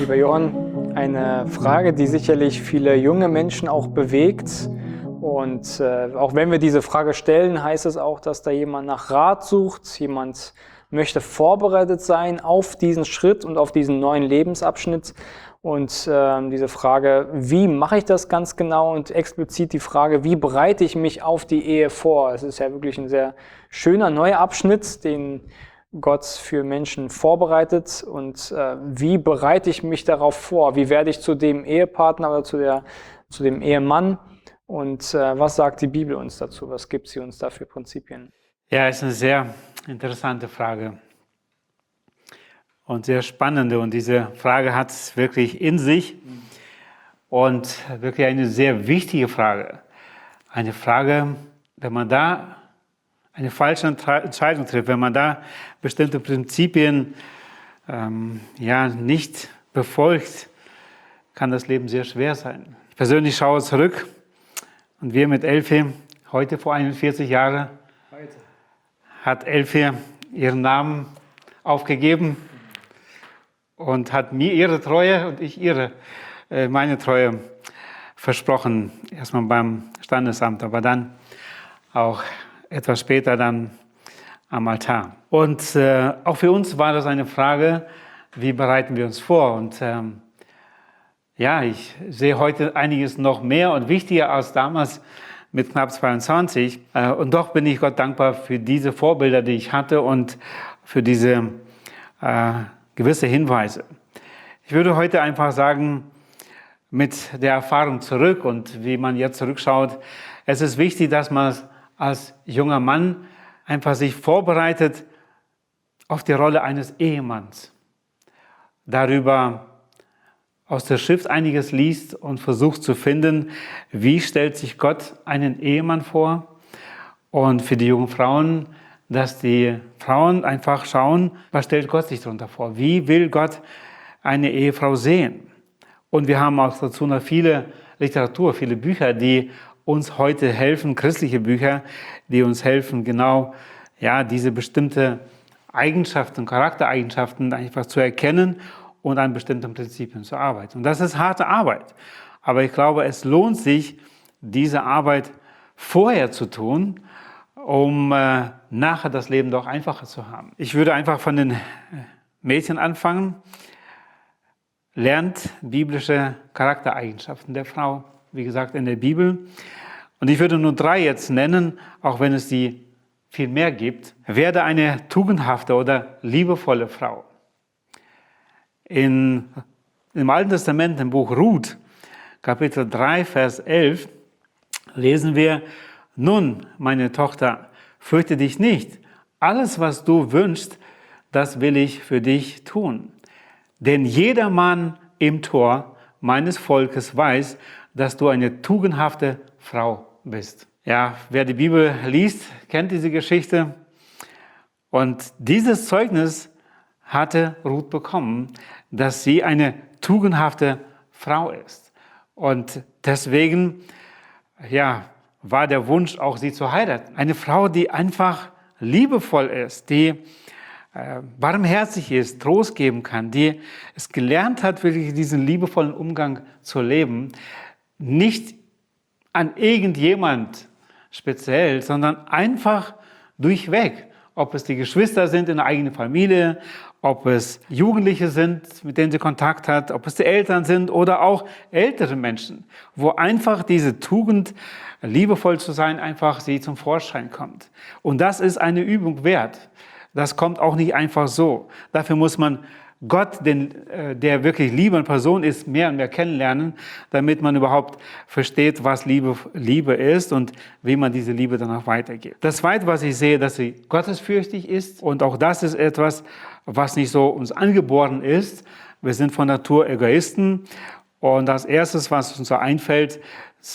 Lieber Johann, eine Frage, die sicherlich viele junge Menschen auch bewegt. Und äh, auch wenn wir diese Frage stellen, heißt es auch, dass da jemand nach Rat sucht, jemand möchte vorbereitet sein auf diesen Schritt und auf diesen neuen Lebensabschnitt. Und äh, diese Frage, wie mache ich das ganz genau und explizit die Frage, wie bereite ich mich auf die Ehe vor? Es ist ja wirklich ein sehr schöner neuer Abschnitt, den Gott für Menschen vorbereitet und äh, wie bereite ich mich darauf vor? Wie werde ich zu dem Ehepartner oder zu, der, zu dem Ehemann? Und äh, was sagt die Bibel uns dazu? Was gibt sie uns da für Prinzipien? Ja, ist eine sehr interessante Frage und sehr spannende. Und diese Frage hat es wirklich in sich und wirklich eine sehr wichtige Frage. Eine Frage, wenn man da eine falsche Entscheidung trifft, wenn man da bestimmte Prinzipien ähm, ja, nicht befolgt, kann das Leben sehr schwer sein. Ich persönlich schaue zurück und wir mit Elfie, heute vor 41 Jahren, hat Elfie ihren Namen aufgegeben und hat mir ihre Treue und ich ihre, äh, meine Treue versprochen. Erstmal beim Standesamt, aber dann auch etwas später dann am Altar. Und äh, auch für uns war das eine Frage, wie bereiten wir uns vor? Und ähm, ja, ich sehe heute einiges noch mehr und wichtiger als damals mit knapp 22. Äh, und doch bin ich Gott dankbar für diese Vorbilder, die ich hatte und für diese äh, gewisse Hinweise. Ich würde heute einfach sagen, mit der Erfahrung zurück und wie man jetzt zurückschaut, es ist wichtig, dass man als junger Mann einfach sich vorbereitet auf die Rolle eines Ehemanns. Darüber aus der Schrift einiges liest und versucht zu finden, wie stellt sich Gott einen Ehemann vor. Und für die jungen Frauen dass die Frauen einfach schauen, was stellt Gott sich darunter vor? Wie will Gott eine Ehefrau sehen? Und wir haben auch dazu noch viele Literatur, viele Bücher, die uns heute helfen, christliche Bücher, die uns helfen, genau ja, diese bestimmte Eigenschaften, Charaktereigenschaften einfach zu erkennen und an bestimmten Prinzipien zu arbeiten. Und das ist harte Arbeit. Aber ich glaube, es lohnt sich, diese Arbeit vorher zu tun, um äh, nachher das Leben doch einfacher zu haben. Ich würde einfach von den Mädchen anfangen. Lernt biblische Charaktereigenschaften der Frau, wie gesagt, in der Bibel. Und ich würde nur drei jetzt nennen, auch wenn es die viel mehr gibt. Werde eine tugendhafte oder liebevolle Frau. In, Im Alten Testament, im Buch Ruth, Kapitel 3, Vers 11, lesen wir, nun, meine Tochter, fürchte dich nicht. Alles, was du wünschst, das will ich für dich tun. Denn jeder Mann im Tor meines Volkes weiß, dass du eine tugendhafte Frau bist. Ja, wer die Bibel liest, kennt diese Geschichte. Und dieses Zeugnis hatte Ruth bekommen, dass sie eine tugendhafte Frau ist. Und deswegen, ja, war der Wunsch, auch sie zu heiraten. Eine Frau, die einfach liebevoll ist, die äh, barmherzig ist, Trost geben kann, die es gelernt hat, wirklich diesen liebevollen Umgang zu leben, nicht an irgendjemand speziell, sondern einfach durchweg. Ob es die Geschwister sind in der eigenen Familie, ob es Jugendliche sind, mit denen sie Kontakt hat, ob es die Eltern sind oder auch ältere Menschen, wo einfach diese Tugend, liebevoll zu sein, einfach sie zum Vorschein kommt. Und das ist eine Übung wert. Das kommt auch nicht einfach so. Dafür muss man Gott, den, äh, der wirklich Liebe und Person ist, mehr und mehr kennenlernen, damit man überhaupt versteht, was Liebe, Liebe ist und wie man diese Liebe dann auch weitergibt. Das Zweite, was ich sehe, dass sie gottesfürchtig ist und auch das ist etwas, was nicht so uns angeboren ist. Wir sind von Natur Egoisten und das Erste, was uns so einfällt,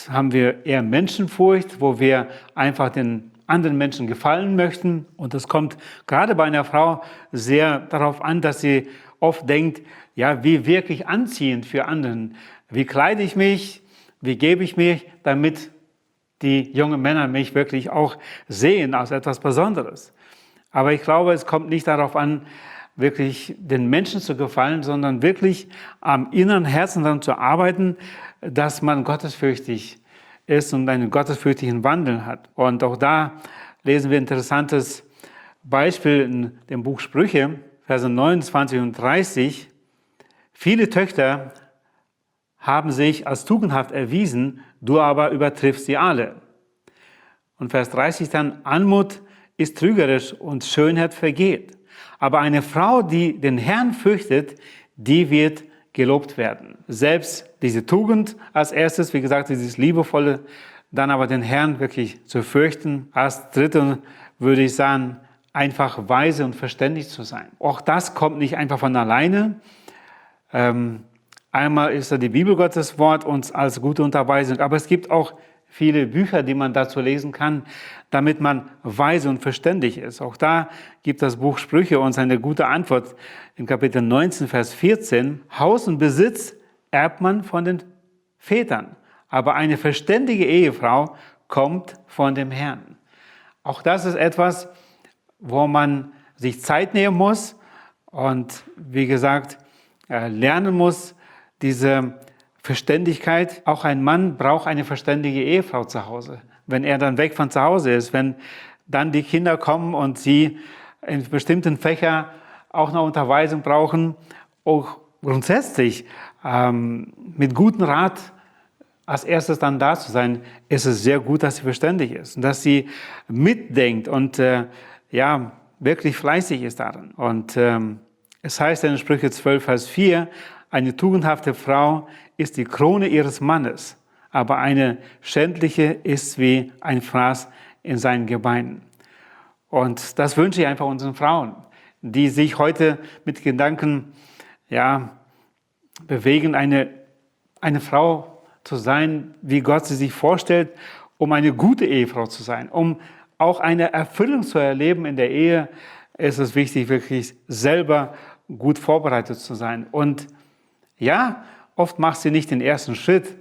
haben wir eher Menschenfurcht, wo wir einfach den anderen Menschen gefallen möchten. Und das kommt gerade bei einer Frau sehr darauf an, dass sie oft denkt, ja, wie wirklich anziehend für anderen. Wie kleide ich mich? Wie gebe ich mich, damit die jungen Männer mich wirklich auch sehen als etwas Besonderes? Aber ich glaube, es kommt nicht darauf an, wirklich den Menschen zu gefallen, sondern wirklich am inneren Herzen daran zu arbeiten, dass man gottesfürchtig ist und einen gottesfürchtigen Wandel hat. Und auch da lesen wir ein interessantes Beispiel in dem Buch Sprüche, Verse 29 und 30. Viele Töchter haben sich als tugendhaft erwiesen, du aber übertriffst sie alle. Und Vers 30 dann, Anmut ist trügerisch und Schönheit vergeht. Aber eine Frau, die den Herrn fürchtet, die wird gelobt werden. Selbst diese Tugend als erstes, wie gesagt, dieses liebevolle, dann aber den Herrn wirklich zu fürchten. Als dritte würde ich sagen, einfach weise und verständig zu sein. Auch das kommt nicht einfach von alleine. Ähm, einmal ist da die Bibel Gottes Wort uns als gute Unterweisung, aber es gibt auch viele Bücher, die man dazu lesen kann, damit man weise und verständig ist. Auch da gibt das Buch Sprüche uns eine gute Antwort in Kapitel 19, Vers 14. Haus und Besitz erbt man von den Vätern, aber eine verständige Ehefrau kommt von dem Herrn. Auch das ist etwas, wo man sich Zeit nehmen muss und wie gesagt äh, lernen muss, diese Verständigkeit. Auch ein Mann braucht eine verständige Ehefrau zu Hause. Wenn er dann weg von zu Hause ist, wenn dann die Kinder kommen und sie in bestimmten Fächern auch noch Unterweisung brauchen, auch grundsätzlich ähm, mit gutem Rat als erstes dann da zu sein, ist es sehr gut, dass sie verständig ist und dass sie mitdenkt und äh, ja, wirklich fleißig ist darin. Und ähm, es heißt in Sprüche 12, Vers 4, eine tugendhafte Frau ist die Krone ihres Mannes, aber eine schändliche ist wie ein Fraß in seinen Gebeinen. Und das wünsche ich einfach unseren Frauen, die sich heute mit Gedanken ja, bewegen, eine, eine Frau zu sein, wie Gott sie sich vorstellt, um eine gute Ehefrau zu sein, um auch eine Erfüllung zu erleben in der Ehe, ist es wichtig, wirklich selber gut vorbereitet zu sein. Und ja, Oft macht sie nicht den ersten Schritt,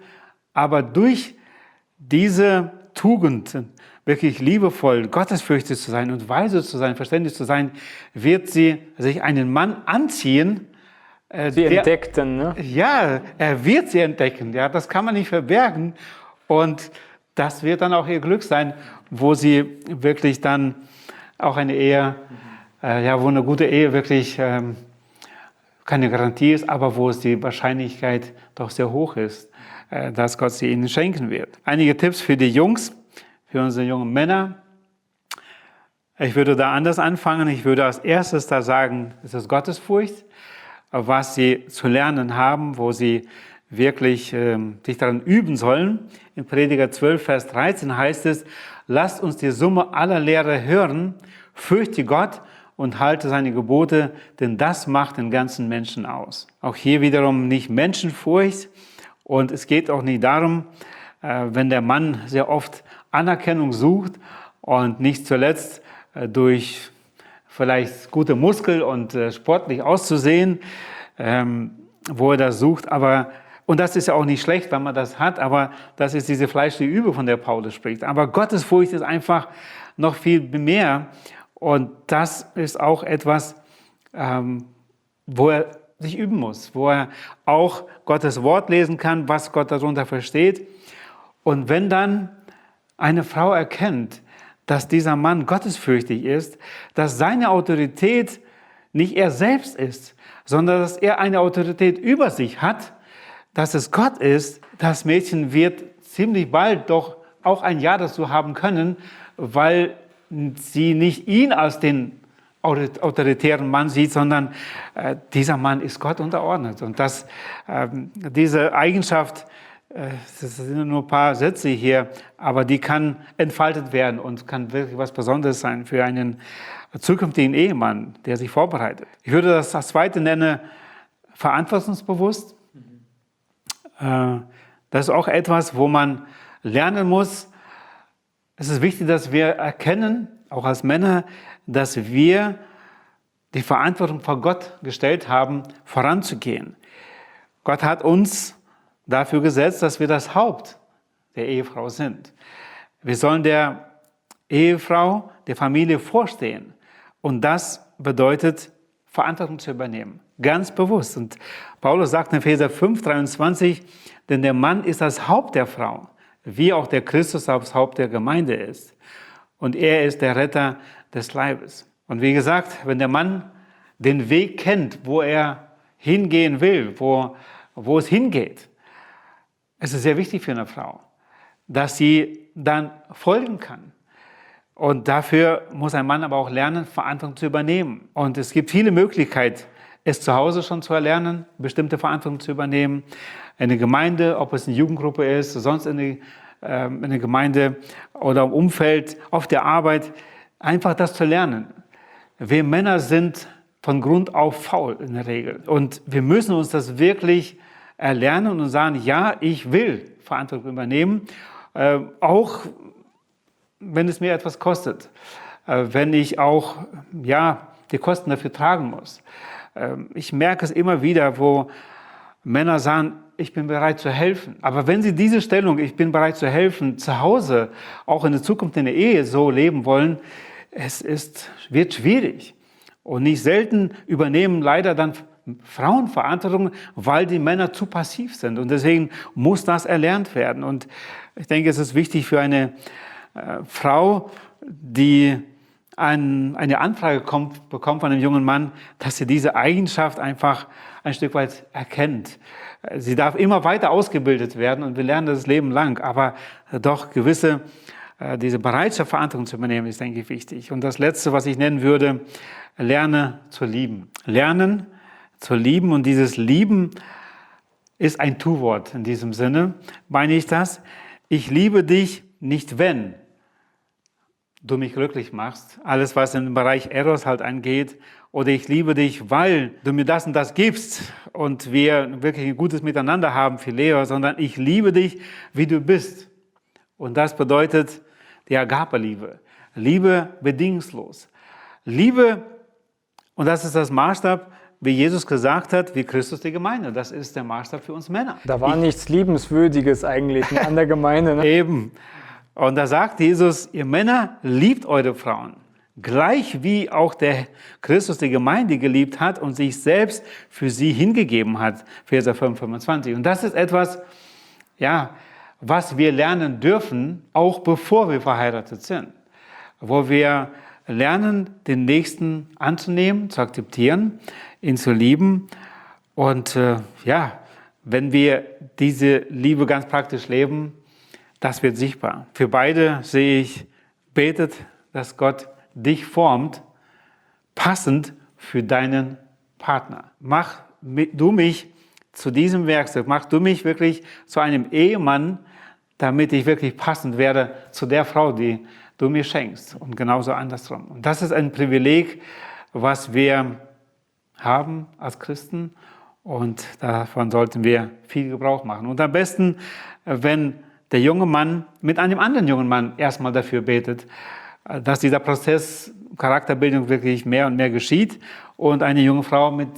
aber durch diese Tugend, wirklich liebevoll, gottesfürchtig zu sein und weise zu sein, verständlich zu sein, wird sie sich einen Mann anziehen. Äh, sie der, entdeckt dann, ne? Ja, er wird sie entdecken. Ja, das kann man nicht verbergen. Und das wird dann auch ihr Glück sein, wo sie wirklich dann auch eine Ehe, äh, ja, wo eine gute Ehe wirklich ähm, keine Garantie ist, aber wo es die Wahrscheinlichkeit doch sehr hoch ist, äh, dass Gott sie ihnen schenken wird. Einige Tipps für die Jungs, für unsere jungen Männer. Ich würde da anders anfangen. Ich würde als erstes da sagen, es ist Gottesfurcht, was sie zu lernen haben, wo sie wirklich äh, sich daran üben sollen. In Prediger 12, Vers 13 heißt es, lasst uns die Summe aller Lehre hören, fürchte Gott und halte seine Gebote, denn das macht den ganzen Menschen aus. Auch hier wiederum nicht Menschenfurcht und es geht auch nicht darum, äh, wenn der Mann sehr oft Anerkennung sucht und nicht zuletzt äh, durch vielleicht gute Muskel und äh, sportlich auszusehen, ähm, wo er das sucht, aber und das ist ja auch nicht schlecht, wenn man das hat, aber das ist diese fleischliche Übel, von der Paulus spricht. Aber Gottesfurcht ist einfach noch viel mehr. Und das ist auch etwas, ähm, wo er sich üben muss, wo er auch Gottes Wort lesen kann, was Gott darunter versteht. Und wenn dann eine Frau erkennt, dass dieser Mann gottesfürchtig ist, dass seine Autorität nicht er selbst ist, sondern dass er eine Autorität über sich hat, dass es Gott ist, das Mädchen wird ziemlich bald doch auch ein Ja dazu haben können, weil sie nicht ihn als den autoritären Mann sieht, sondern äh, dieser Mann ist Gott unterordnet. Und das, äh, diese Eigenschaft, äh, das sind nur ein paar Sätze hier, aber die kann entfaltet werden und kann wirklich was Besonderes sein für einen zukünftigen Ehemann, der sich vorbereitet. Ich würde das als zweite nennen, verantwortungsbewusst. Äh, das ist auch etwas, wo man lernen muss, es ist wichtig, dass wir erkennen, auch als Männer, dass wir die Verantwortung vor Gott gestellt haben, voranzugehen. Gott hat uns dafür gesetzt, dass wir das Haupt der Ehefrau sind. Wir sollen der Ehefrau, der Familie vorstehen. Und das bedeutet Verantwortung zu übernehmen. Ganz bewusst. Und Paulus sagt in Epheser 5, 23, denn der Mann ist das Haupt der Frau, wie auch der Christus das Haupt der Gemeinde ist. Und er ist der Retter des Leibes. Und wie gesagt, wenn der Mann den Weg kennt, wo er hingehen will, wo, wo es hingeht, es ist sehr wichtig für eine Frau, dass sie dann folgen kann. Und dafür muss ein Mann aber auch lernen, Verantwortung zu übernehmen. Und es gibt viele Möglichkeiten, es zu Hause schon zu erlernen, bestimmte Verantwortung zu übernehmen. Eine Gemeinde, ob es eine Jugendgruppe ist, sonst eine, äh, eine Gemeinde oder im Umfeld, auf der Arbeit, einfach das zu lernen. Wir Männer sind von Grund auf faul in der Regel. Und wir müssen uns das wirklich erlernen und sagen, ja, ich will Verantwortung übernehmen, äh, auch wenn es mir etwas kostet, äh, wenn ich auch ja, die Kosten dafür tragen muss. Äh, ich merke es immer wieder, wo Männer sagen, ich bin bereit zu helfen. Aber wenn sie diese Stellung, ich bin bereit zu helfen, zu Hause, auch in der Zukunft in der Ehe so leben wollen, es ist, wird schwierig. Und nicht selten übernehmen leider dann Frauen Verantwortung, weil die Männer zu passiv sind. Und deswegen muss das erlernt werden. Und ich denke, es ist wichtig für eine Frau, die ein, eine Anfrage kommt, bekommt von einem jungen Mann, dass sie diese Eigenschaft einfach ein Stück weit erkennt. Sie darf immer weiter ausgebildet werden und wir lernen das Leben lang, aber doch gewisse, äh, diese Bereitschaft, Verantwortung zu übernehmen, ist, denke ich, wichtig. Und das Letzte, was ich nennen würde, lerne zu lieben. Lernen zu lieben und dieses Lieben ist ein Tu-Wort in diesem Sinne. Meine ich das? Ich liebe dich nicht, wenn du mich glücklich machst. Alles, was im Bereich Eros halt angeht. Oder ich liebe dich, weil du mir das und das gibst und wir wirklich ein gutes Miteinander haben, Phileo, sondern ich liebe dich, wie du bist. Und das bedeutet die Agape-Liebe. Liebe bedingungslos. Liebe, und das ist das Maßstab, wie Jesus gesagt hat, wie Christus die Gemeinde. Das ist der Maßstab für uns Männer. Da war ich, nichts Liebenswürdiges eigentlich an der Gemeinde. Ne? Eben. Und da sagt Jesus, ihr Männer liebt eure Frauen, gleich wie auch der Christus die Gemeinde geliebt hat und sich selbst für sie hingegeben hat. Vers 5, 25. Und das ist etwas, ja, was wir lernen dürfen, auch bevor wir verheiratet sind. Wo wir lernen, den Nächsten anzunehmen, zu akzeptieren, ihn zu lieben. Und äh, ja, wenn wir diese Liebe ganz praktisch leben, das wird sichtbar. Für beide sehe ich, betet, dass Gott dich formt, passend für deinen Partner. Mach du mich zu diesem Werkzeug, mach du mich wirklich zu einem Ehemann, damit ich wirklich passend werde zu der Frau, die du mir schenkst. Und genauso andersrum. Und das ist ein Privileg, was wir haben als Christen. Und davon sollten wir viel Gebrauch machen. Und am besten, wenn der junge Mann mit einem anderen jungen Mann erstmal dafür betet, dass dieser Prozess Charakterbildung wirklich mehr und mehr geschieht und eine junge Frau mit,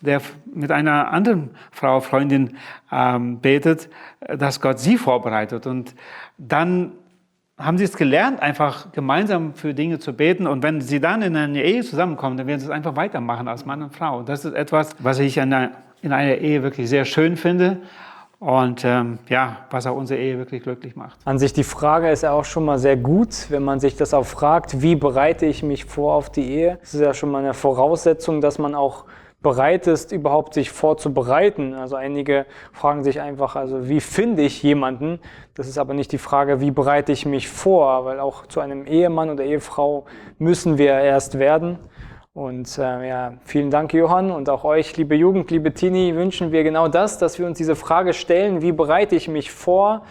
der, mit einer anderen Frau, Freundin ähm, betet, dass Gott sie vorbereitet. Und dann haben sie es gelernt, einfach gemeinsam für Dinge zu beten. Und wenn sie dann in eine Ehe zusammenkommen, dann werden sie es einfach weitermachen als Mann und Frau. Und das ist etwas, was ich in einer, in einer Ehe wirklich sehr schön finde und ähm, ja, was auch unsere Ehe wirklich glücklich macht. An sich die Frage ist ja auch schon mal sehr gut, wenn man sich das auch fragt, wie bereite ich mich vor auf die Ehe? Das ist ja schon mal eine Voraussetzung, dass man auch bereit ist, überhaupt sich vorzubereiten. Also einige fragen sich einfach, also wie finde ich jemanden? Das ist aber nicht die Frage, wie bereite ich mich vor, weil auch zu einem Ehemann oder Ehefrau müssen wir erst werden. Und äh, ja, vielen Dank, Johann, und auch euch, liebe Jugend, liebe Tini, wünschen wir genau das, dass wir uns diese Frage stellen, wie bereite ich mich vor,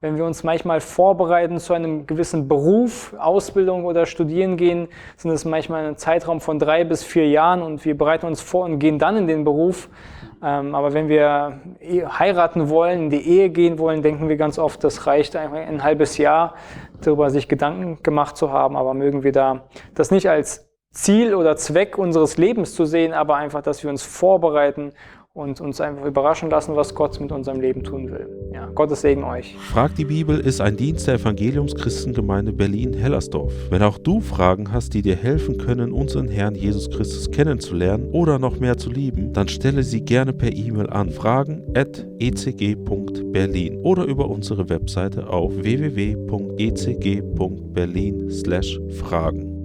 wenn wir uns manchmal vorbereiten zu einem gewissen Beruf, Ausbildung oder Studieren gehen, sind es manchmal ein Zeitraum von drei bis vier Jahren und wir bereiten uns vor und gehen dann in den Beruf. Ähm, aber wenn wir heiraten wollen, in die Ehe gehen wollen, denken wir ganz oft, das reicht einfach ein halbes Jahr, darüber sich Gedanken gemacht zu haben. Aber mögen wir da das nicht als Ziel oder Zweck unseres Lebens zu sehen, aber einfach, dass wir uns vorbereiten und uns einfach überraschen lassen, was Gott mit unserem Leben tun will. Ja, Gottes Segen euch. Frag die Bibel ist ein Dienst der Evangeliumschristengemeinde Berlin-Hellersdorf. Wenn auch du Fragen hast, die dir helfen können, unseren Herrn Jesus Christus kennenzulernen oder noch mehr zu lieben, dann stelle sie gerne per E-Mail an fragen.ecg.berlin oder über unsere Webseite auf www.ecg.berlin/fragen.